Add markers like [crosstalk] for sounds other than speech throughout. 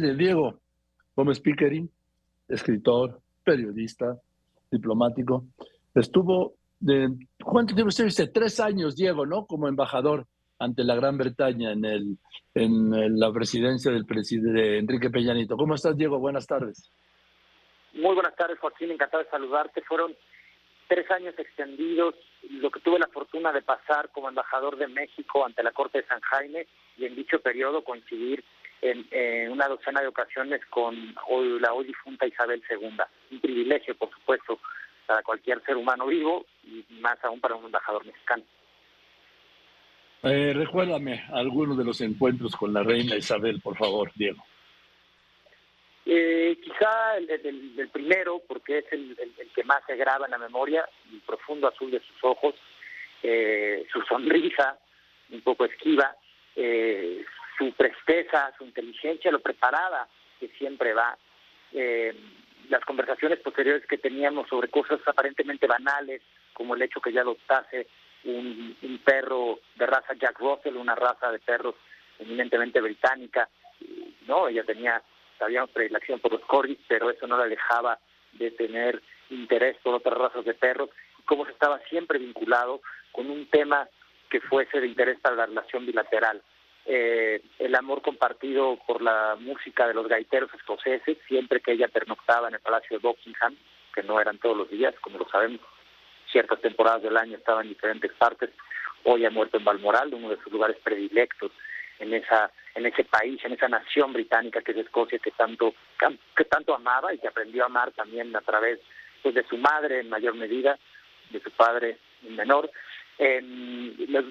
de Diego Gómez Pickering, escritor, periodista, diplomático. Estuvo, de, ¿cuánto tiempo estuviste? Tres años, Diego, ¿no? Como embajador ante la Gran Bretaña en, el, en la presidencia del presidente Enrique Peñanito. ¿Cómo estás, Diego? Buenas tardes. Muy buenas tardes, Joaquín. Encantado de saludarte. Fueron tres años extendidos, lo que tuve la fortuna de pasar como embajador de México ante la Corte de San Jaime y en dicho periodo coincidir en, una docena de ocasiones con la hoy difunta Isabel II. Un privilegio, por supuesto, para cualquier ser humano vivo y más aún para un embajador mexicano. Eh, recuérdame algunos de los encuentros con la reina Isabel, por favor, Diego. Eh, quizá el, primero, porque es el, que más se graba en la memoria, el profundo azul de sus ojos, eh, su sonrisa un poco esquiva, eh, su presteza, su inteligencia, lo preparada que siempre va, eh, las conversaciones posteriores que teníamos sobre cosas aparentemente banales, como el hecho que ya adoptase un, perro de raza Jack Russell, una raza de perros eminentemente británica, no, ella tenía, sabíamos predilección por los corgis, pero eso no la dejaba de tener interés por otras razas de perros, y cómo se estaba siempre vinculado con un tema que fuese de interés para la relación bilateral eh, el amor compartido por la música de los gaiteros escoceses, siempre que ella pernoctaba en el Palacio de Buckingham, que no eran todos los días, como lo sabemos, ciertas temporadas del año estaba en diferentes partes, hoy ha muerto en Balmoral, uno de sus lugares predilectos en esa en ese país, en esa nación británica que es Escocia, que tanto que tanto amaba y que aprendió a amar también a través pues, de su madre en mayor medida, de su padre en menor, los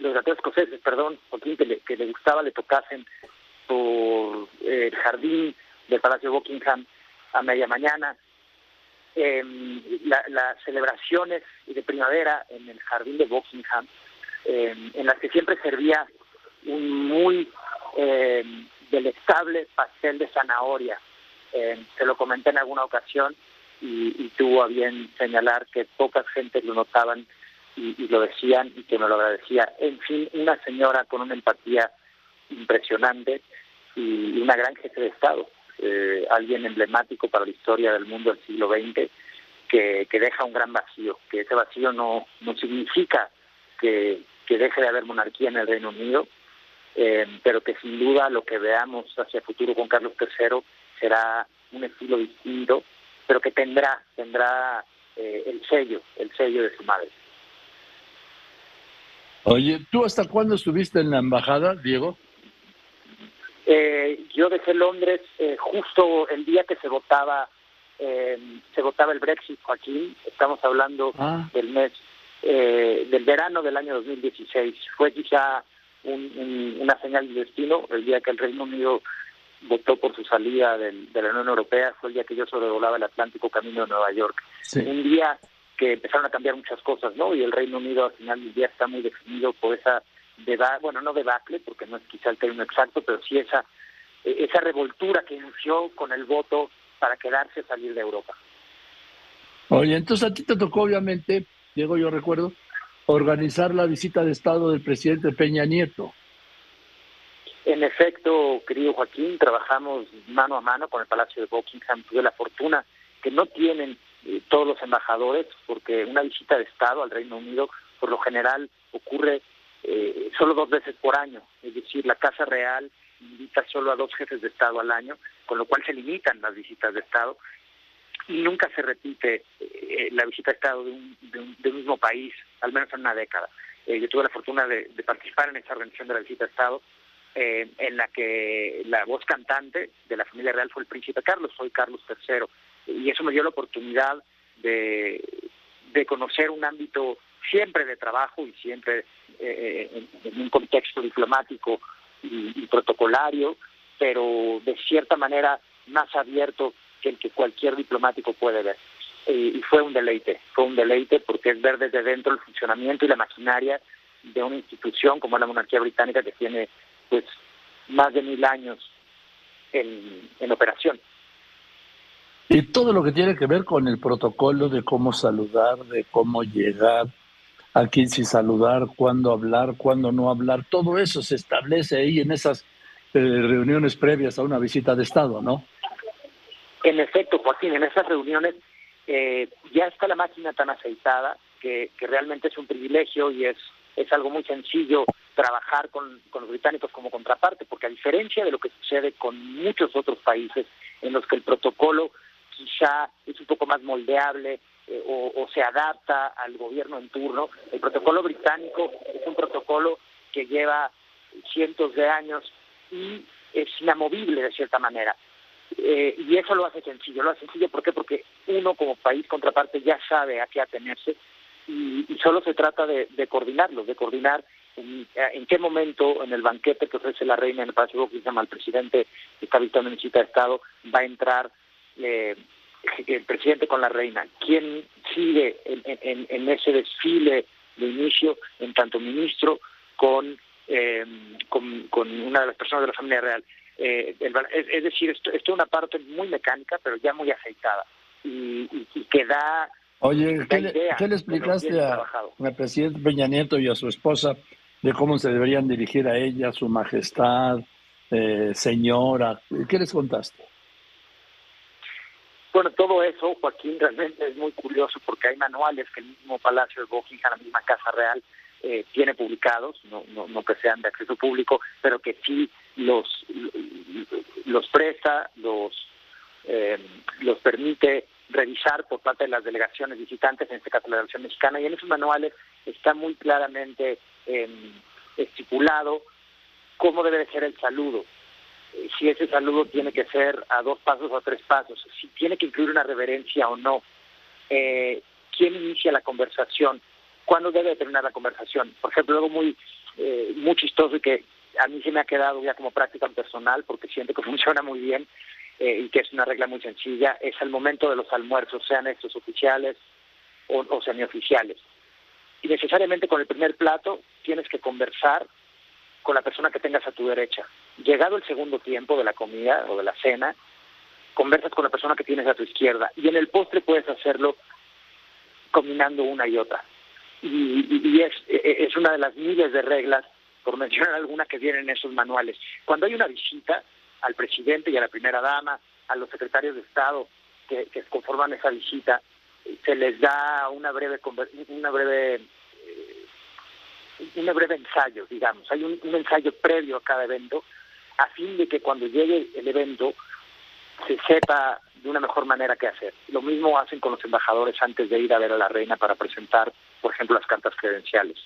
los escoceses, perdón, que le, que le gustaba, le tocasen por eh, el jardín del Palacio de Buckingham a media mañana, las celebraciones de primavera en el jardín de Buckingham, en las que siempre servía un muy eh, delectable pastel de zanahoria. se lo comenté en alguna ocasión y, y tuvo a bien señalar que pocas gentes lo notaban y, lo decían y que me lo agradecía. En fin, una señora con una empatía impresionante y una gran jefe de Estado, eh, alguien emblemático para la historia del mundo del siglo XX, que, que deja un gran vacío, que ese vacío no, no significa que, que deje de haber monarquía en el Reino Unido, eh, pero que sin duda lo que veamos hacia el futuro con Carlos III será un estilo distinto, pero que tendrá, tendrá eh, el sello, el sello de su madre. Oye, ¿tú hasta cuándo estuviste en la embajada, Diego? Eh, yo dejé Londres eh, justo el día que se votaba eh, se votaba el Brexit, Joaquín. Estamos hablando ah. del mes del verano del año 2016. Fue quizá una señal de destino. El día que el Reino Unido votó por su salida de la Unión Europea fue el día que yo sobrevolaba el Atlántico camino de Nueva York. Un día que empezaron a cambiar muchas cosas, ¿no? Y el Reino Unido al final del día está muy definido por esa deba bueno, no debacle, porque no es quizá el término exacto, pero sí esa, esa revoltura que inició con el voto para quedarse a salir de Europa. Oye, entonces a ti te tocó obviamente, Diego, yo recuerdo, organizar la visita de Estado del presidente Peña Nieto. En efecto, querido Joaquín, trabajamos mano a mano con el Palacio de Buckingham. Tuve la fortuna que no tienen eh, todos los embajadores, porque una visita de Estado al Reino Unido por lo general ocurre eh, solo dos veces por año, es decir, la Casa Real invita solo a dos jefes de Estado al año, con lo cual se limitan las visitas de Estado. Y nunca se repite eh, la visita de Estado de un, de, mismo país, al menos en una década. yo tuve la fortuna de, participar en esta organización de la visita de Estado, en la que la voz cantante de la familia real fue el príncipe Carlos, soy Carlos III y eso me dio la oportunidad de, de conocer un ámbito siempre de trabajo y siempre eh, en, un contexto diplomático y, protocolario, pero de cierta manera más abierto que el que cualquier diplomático puede ver. y fue un deleite, fue un deleite porque es ver desde dentro el funcionamiento y la maquinaria de una institución como la monarquía británica que tiene pues más de mil años en, en operación. Y todo lo que tiene que ver con el protocolo de cómo saludar, de cómo llegar, a quién sí saludar, cuándo hablar, cuándo no hablar, todo eso se establece ahí en esas reuniones previas a una visita de Estado, ¿no? En efecto, Joaquín, en esas reuniones eh, ya está la máquina tan aceitada que, realmente es un privilegio y es, es algo muy sencillo trabajar con, los británicos como contraparte, porque a diferencia de lo que sucede con muchos otros países en los que el protocolo quizá es un poco más moldeable eh, o, o, se adapta al gobierno en turno, el protocolo británico es un protocolo que lleva cientos de años y es inamovible de cierta manera. Eh, y eso lo hace sencillo. Lo hace sencillo ¿por qué? porque uno como país contraparte ya sabe a qué atenerse y, solo se trata de, coordinarlo, de coordinar en, qué momento en el banquete que ofrece la reina en el Palacio llama al presidente que está visitando en visita de Estado va a entrar eh, el presidente con la reina. ¿Quién sigue en, ese desfile de inicio en tanto ministro con, eh, con, con una de las personas de la familia real? Eh, es, decir, esto, es una parte muy mecánica, pero ya muy aceitada y, que da. Oye, ¿qué, le, explicaste al presidente Peña Nieto y a su esposa de cómo se deberían dirigir a ella, su majestad, eh, señora? ¿Qué les contaste? Bueno, todo eso, Joaquín, realmente es muy curioso porque hay manuales que el mismo Palacio de Buckingham, la misma Casa Real, eh, tiene publicados, no, no, no, que sean de acceso público, pero que sí los, los presta, los, eh, los permite revisar por parte de las delegaciones visitantes, en este caso la delegación mexicana, y en esos manuales está muy claramente em, estipulado cómo debe ser el saludo, eh, si ese saludo tiene que ser a dos pasos o a tres pasos, si tiene que incluir una reverencia o no, eh, quién inicia la conversación, cuándo debe terminar la conversación. Por ejemplo, algo muy, eh, muy chistoso y que a mí se me ha quedado ya como práctica personal porque siento que [laughs] funciona muy bien eh, y que es una regla muy sencilla, es el momento de los almuerzos, sean estos oficiales o, o semioficiales. Y necesariamente con el primer plato tienes que conversar con la persona que tengas a tu derecha. Llegado el segundo tiempo de la comida o de la cena, conversas con la persona que tienes a tu izquierda. Y en el postre puedes hacerlo combinando una y otra. Y, es, es una de las miles de reglas por mencionar alguna que vienen en esos manuales. Cuando hay una visita al presidente y a la primera dama, a los secretarios de Estado que, conforman esa visita, se les da una breve una breve un breve ensayo, digamos. Hay un, ensayo previo a cada evento a fin de que cuando llegue el evento se sepa de una mejor manera qué hacer. Lo mismo hacen con los embajadores antes de ir a ver a la reina para presentar, por ejemplo, las cartas credenciales.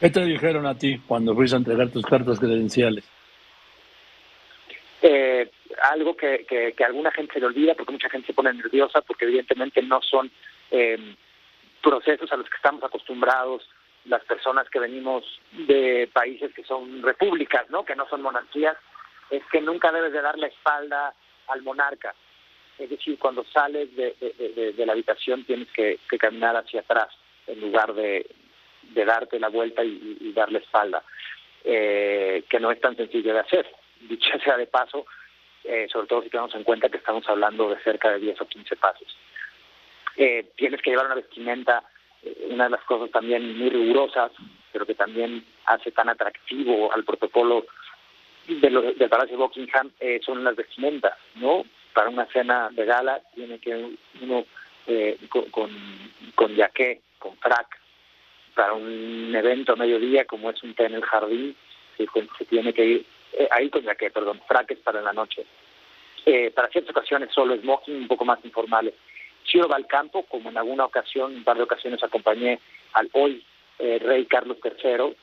¿Qué te dijeron a ti cuando fuiste a entregar tus cartas credenciales? Eh, algo que, que, alguna gente se le olvida porque mucha gente se pone nerviosa porque evidentemente no son eh, procesos a los que estamos acostumbrados las personas que venimos de países que son repúblicas, ¿no? Que no son monarquías, es que nunca debes de dar la espalda al monarca. Es decir, cuando sales de, de, la habitación tienes que, caminar hacia atrás en lugar de, darte la vuelta y, darle espalda, eh, que no es tan sencillo de hacer. Dicho sea de paso, eh, sobre todo si tenemos en cuenta que estamos hablando de cerca de 10 o 15 pasos. Eh, tienes que llevar una vestimenta, una de las cosas también muy rigurosas, pero que también hace tan atractivo al protocolo de del Palacio Buckingham, son las vestimentas, ¿no? Para una cena de gala tiene que uno con, con, con jaqué, con frac, para un evento a mediodía como es un té en el jardín, se, se tiene que ir eh, ahí con que perdón, fraques para la noche. Eh, para ciertas ocasiones solo smoking, un poco más informales. Chiro va al campo, como en alguna ocasión, un par de ocasiones acompañé al hoy eh, rey Carlos III,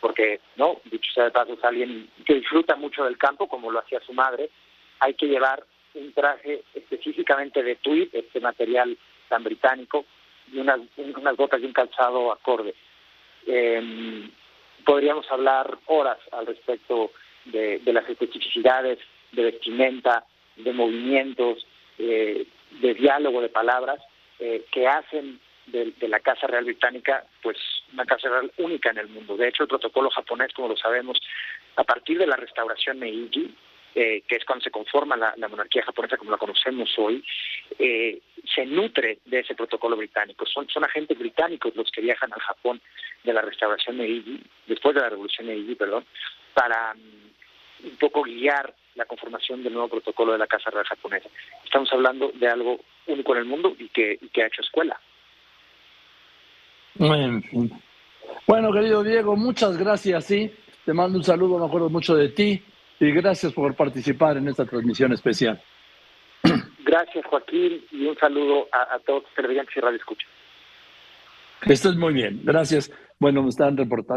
porque, no, dicho sea de paso, es alguien que disfruta mucho del campo, como lo hacía su madre. Hay que llevar un traje específicamente de tweed, este material tan británico, y unas, unas botas y un calzado acorde. Eh, podríamos hablar horas al respecto de, las especificidades de vestimenta, de movimientos, eh, de diálogo de palabras eh, que hacen de, la Casa Real Británica pues una Casa Real única en el mundo. De hecho, el protocolo japonés, como lo sabemos, a partir de la restauración Meiji, eh, que es cuando se conforma la, monarquía japonesa como la conocemos hoy, eh, se nutre de ese protocolo británico. Son, son agentes británicos los que viajan al Japón de la restauración Meiji, después de la revolución Meiji, perdón, para mm, un poco guiar la conformación del nuevo protocolo de la Casa Real japonesa. Estamos hablando de algo único en el mundo y que, y que ha hecho escuela. Bueno, querido Diego, muchas gracias, sí. Te mando un saludo, me acuerdo mucho de ti y gracias por participar en esta transmisión especial. [clears throat] Gracias, Joaquín, y un saludo a, todos los televidentes y radio escucha. Esto es muy bien, gracias. Bueno, me están reportando.